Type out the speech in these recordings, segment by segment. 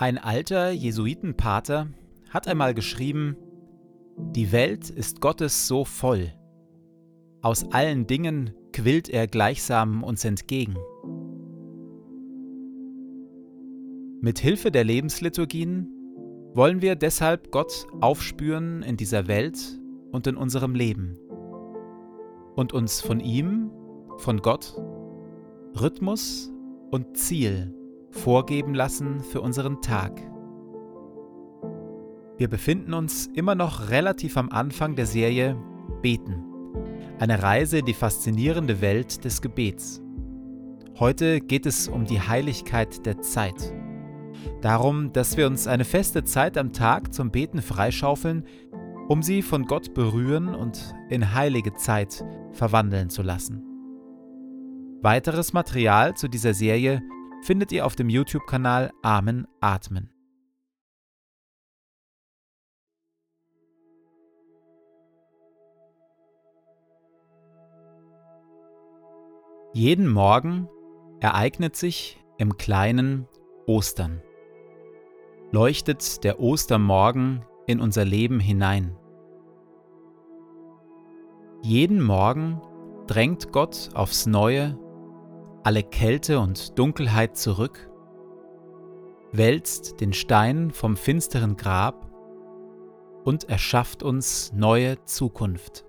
Ein alter Jesuitenpater hat einmal geschrieben, die Welt ist Gottes so voll. Aus allen Dingen quillt er gleichsam uns entgegen. Mit Hilfe der Lebensliturgien wollen wir deshalb Gott aufspüren in dieser Welt und in unserem Leben und uns von ihm, von Gott, Rhythmus und Ziel vorgeben lassen für unseren Tag. Wir befinden uns immer noch relativ am Anfang der Serie Beten, eine Reise in die faszinierende Welt des Gebets. Heute geht es um die Heiligkeit der Zeit. Darum, dass wir uns eine feste Zeit am Tag zum Beten freischaufeln, um sie von Gott berühren und in heilige Zeit verwandeln zu lassen. Weiteres Material zu dieser Serie findet ihr auf dem YouTube-Kanal Amen Atmen. Jeden Morgen ereignet sich im kleinen Ostern. Leuchtet der Ostermorgen in unser Leben hinein. Jeden Morgen drängt Gott aufs Neue alle Kälte und Dunkelheit zurück, wälzt den Stein vom finsteren Grab und erschafft uns neue Zukunft.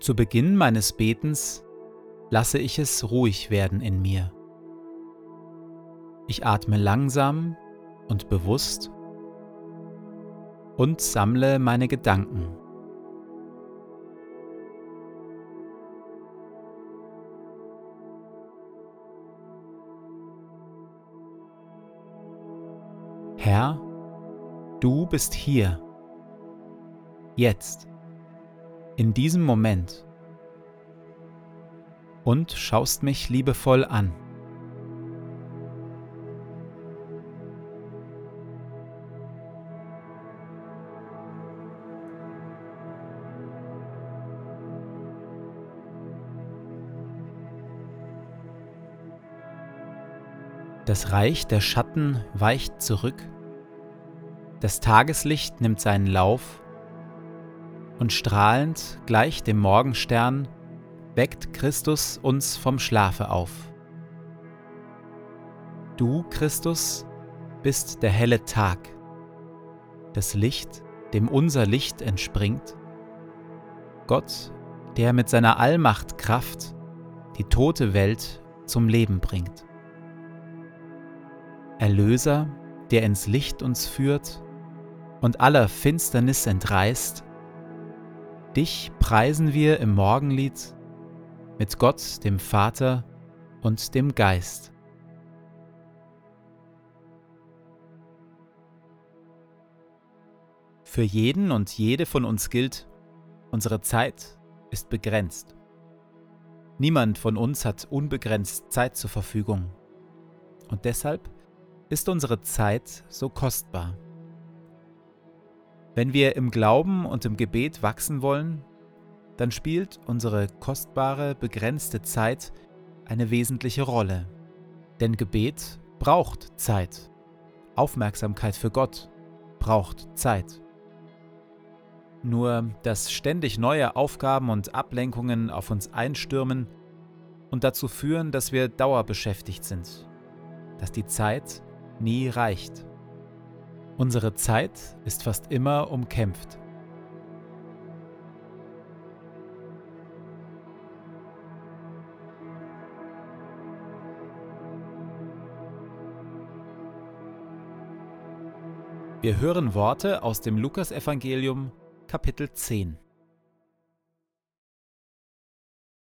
Zu Beginn meines Betens lasse ich es ruhig werden in mir. Ich atme langsam und bewusst und sammle meine Gedanken. Herr, du bist hier, jetzt, in diesem Moment und schaust mich liebevoll an. Das Reich der Schatten weicht zurück, das Tageslicht nimmt seinen Lauf, und strahlend gleich dem Morgenstern weckt Christus uns vom Schlafe auf. Du, Christus, bist der helle Tag, das Licht, dem unser Licht entspringt, Gott, der mit seiner Allmacht Kraft die tote Welt zum Leben bringt. Erlöser, der ins Licht uns führt und aller Finsternis entreißt, dich preisen wir im Morgenlied mit Gott, dem Vater und dem Geist. Für jeden und jede von uns gilt, unsere Zeit ist begrenzt. Niemand von uns hat unbegrenzt Zeit zur Verfügung. Und deshalb ist unsere Zeit so kostbar. Wenn wir im Glauben und im Gebet wachsen wollen, dann spielt unsere kostbare, begrenzte Zeit eine wesentliche Rolle. Denn Gebet braucht Zeit. Aufmerksamkeit für Gott braucht Zeit. Nur dass ständig neue Aufgaben und Ablenkungen auf uns einstürmen und dazu führen, dass wir dauerbeschäftigt sind, dass die Zeit nie reicht. Unsere Zeit ist fast immer umkämpft. Wir hören Worte aus dem Lukasevangelium Kapitel 10.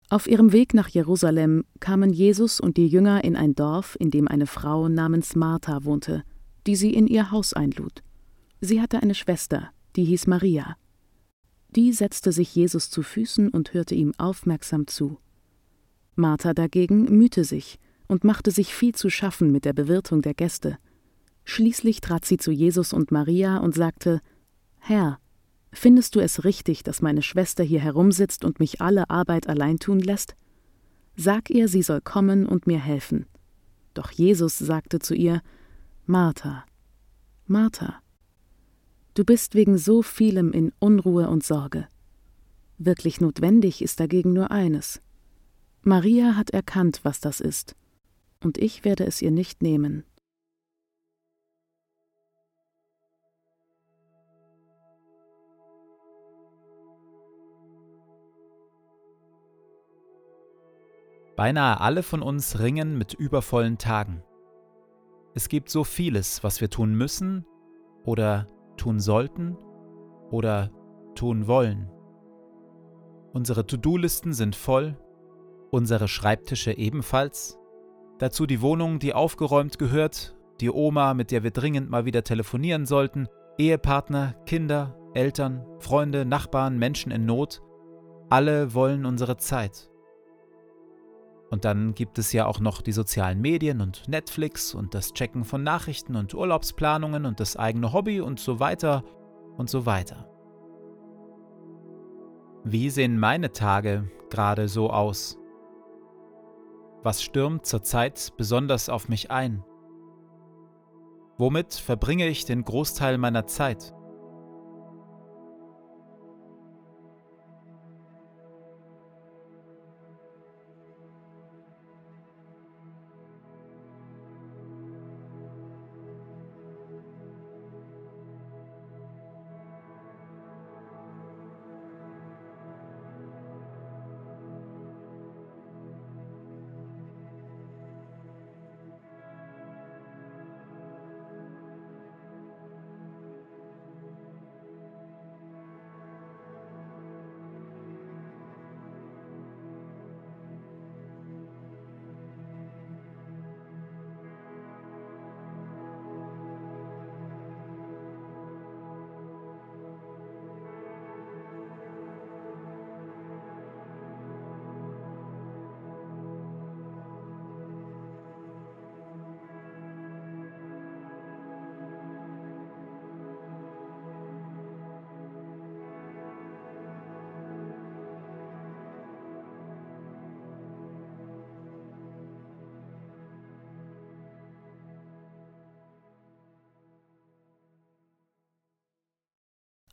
Auf ihrem Weg nach Jerusalem kamen Jesus und die Jünger in ein Dorf, in dem eine Frau namens Martha wohnte, die sie in ihr Haus einlud. Sie hatte eine Schwester, die hieß Maria. Die setzte sich Jesus zu Füßen und hörte ihm aufmerksam zu. Martha dagegen mühte sich und machte sich viel zu schaffen mit der Bewirtung der Gäste. Schließlich trat sie zu Jesus und Maria und sagte Herr, findest du es richtig, dass meine Schwester hier herumsitzt und mich alle Arbeit allein tun lässt? Sag ihr, sie soll kommen und mir helfen. Doch Jesus sagte zu ihr, Martha, Martha, du bist wegen so vielem in Unruhe und Sorge. Wirklich notwendig ist dagegen nur eines. Maria hat erkannt, was das ist, und ich werde es ihr nicht nehmen. Beinahe alle von uns ringen mit übervollen Tagen. Es gibt so vieles, was wir tun müssen oder tun sollten oder tun wollen. Unsere To-Do-Listen sind voll, unsere Schreibtische ebenfalls, dazu die Wohnung, die aufgeräumt gehört, die Oma, mit der wir dringend mal wieder telefonieren sollten, Ehepartner, Kinder, Eltern, Freunde, Nachbarn, Menschen in Not, alle wollen unsere Zeit. Und dann gibt es ja auch noch die sozialen Medien und Netflix und das Checken von Nachrichten und Urlaubsplanungen und das eigene Hobby und so weiter und so weiter. Wie sehen meine Tage gerade so aus? Was stürmt zurzeit besonders auf mich ein? Womit verbringe ich den Großteil meiner Zeit?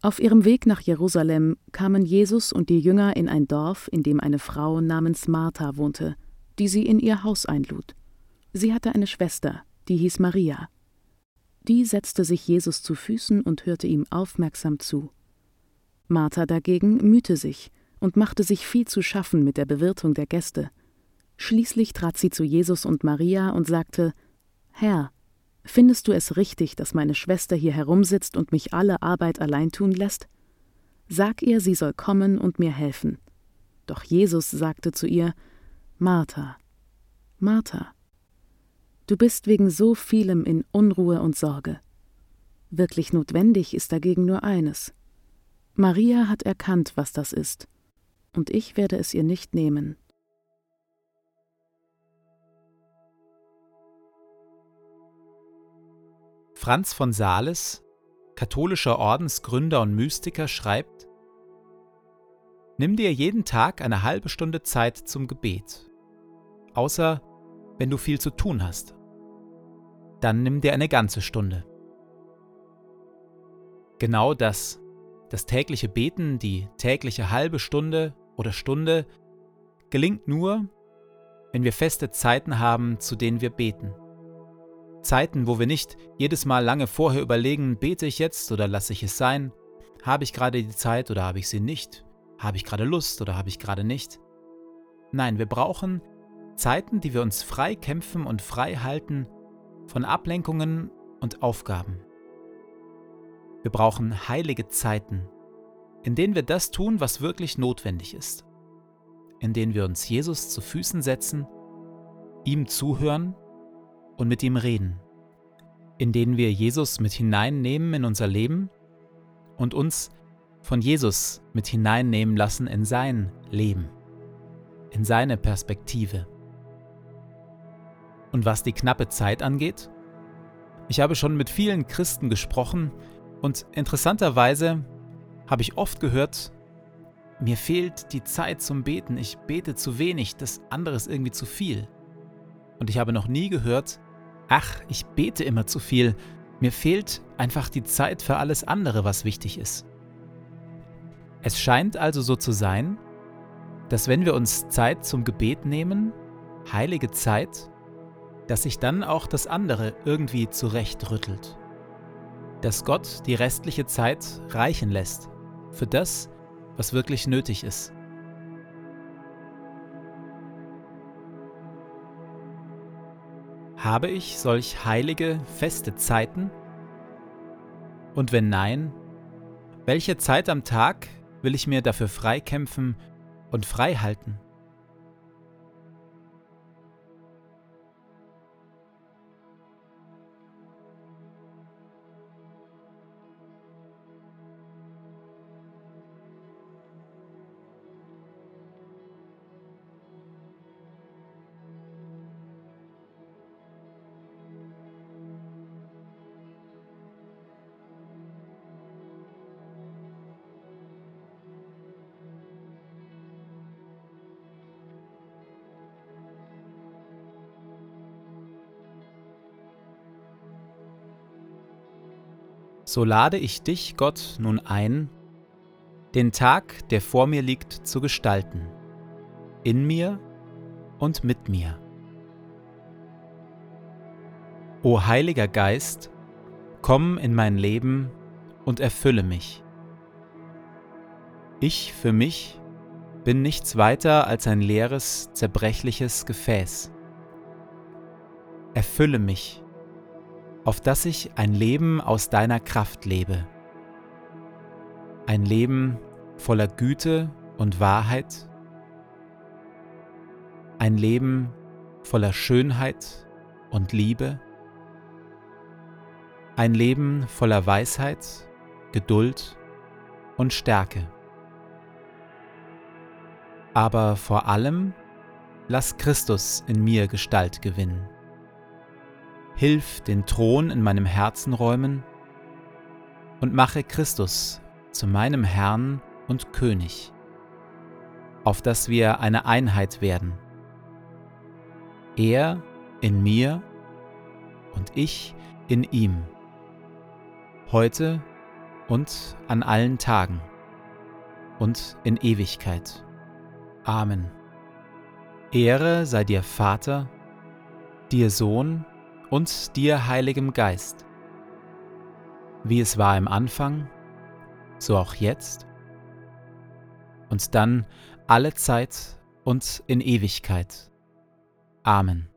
Auf ihrem Weg nach Jerusalem kamen Jesus und die Jünger in ein Dorf, in dem eine Frau namens Martha wohnte, die sie in ihr Haus einlud. Sie hatte eine Schwester, die hieß Maria. Die setzte sich Jesus zu Füßen und hörte ihm aufmerksam zu. Martha dagegen mühte sich und machte sich viel zu schaffen mit der Bewirtung der Gäste. Schließlich trat sie zu Jesus und Maria und sagte Herr, Findest du es richtig, dass meine Schwester hier herumsitzt und mich alle Arbeit allein tun lässt? Sag ihr, sie soll kommen und mir helfen. Doch Jesus sagte zu ihr, Martha, Martha, du bist wegen so vielem in Unruhe und Sorge. Wirklich notwendig ist dagegen nur eines. Maria hat erkannt, was das ist, und ich werde es ihr nicht nehmen. Franz von Sales, katholischer Ordensgründer und Mystiker, schreibt, Nimm dir jeden Tag eine halbe Stunde Zeit zum Gebet, außer wenn du viel zu tun hast. Dann nimm dir eine ganze Stunde. Genau das, das tägliche Beten, die tägliche halbe Stunde oder Stunde, gelingt nur, wenn wir feste Zeiten haben, zu denen wir beten. Zeiten, wo wir nicht jedes Mal lange vorher überlegen, bete ich jetzt oder lasse ich es sein? Habe ich gerade die Zeit oder habe ich sie nicht? Habe ich gerade Lust oder habe ich gerade nicht? Nein, wir brauchen Zeiten, die wir uns frei kämpfen und frei halten von Ablenkungen und Aufgaben. Wir brauchen heilige Zeiten, in denen wir das tun, was wirklich notwendig ist, in denen wir uns Jesus zu Füßen setzen, ihm zuhören und mit ihm reden, in denen wir Jesus mit hineinnehmen in unser Leben und uns von Jesus mit hineinnehmen lassen in sein Leben, in seine Perspektive. Und was die knappe Zeit angeht, ich habe schon mit vielen Christen gesprochen und interessanterweise habe ich oft gehört, mir fehlt die Zeit zum Beten, ich bete zu wenig, das andere ist irgendwie zu viel. Und ich habe noch nie gehört, ach, ich bete immer zu viel, mir fehlt einfach die Zeit für alles andere, was wichtig ist. Es scheint also so zu sein, dass wenn wir uns Zeit zum Gebet nehmen, heilige Zeit, dass sich dann auch das andere irgendwie zurechtrüttelt. Dass Gott die restliche Zeit reichen lässt für das, was wirklich nötig ist. Habe ich solch heilige, feste Zeiten? Und wenn nein, welche Zeit am Tag will ich mir dafür freikämpfen und frei so lade ich dich, Gott, nun ein, den Tag, der vor mir liegt, zu gestalten, in mir und mit mir. O Heiliger Geist, komm in mein Leben und erfülle mich. Ich für mich bin nichts weiter als ein leeres, zerbrechliches Gefäß. Erfülle mich auf dass ich ein Leben aus deiner Kraft lebe. Ein Leben voller Güte und Wahrheit. Ein Leben voller Schönheit und Liebe. Ein Leben voller Weisheit, Geduld und Stärke. Aber vor allem lass Christus in mir Gestalt gewinnen. Hilf den Thron in meinem Herzen räumen und mache Christus zu meinem Herrn und König, auf dass wir eine Einheit werden. Er in mir und ich in ihm, heute und an allen Tagen und in Ewigkeit. Amen. Ehre sei dir Vater, dir Sohn und dir, Heiligem Geist, wie es war im Anfang, so auch jetzt und dann alle Zeit und in Ewigkeit. Amen.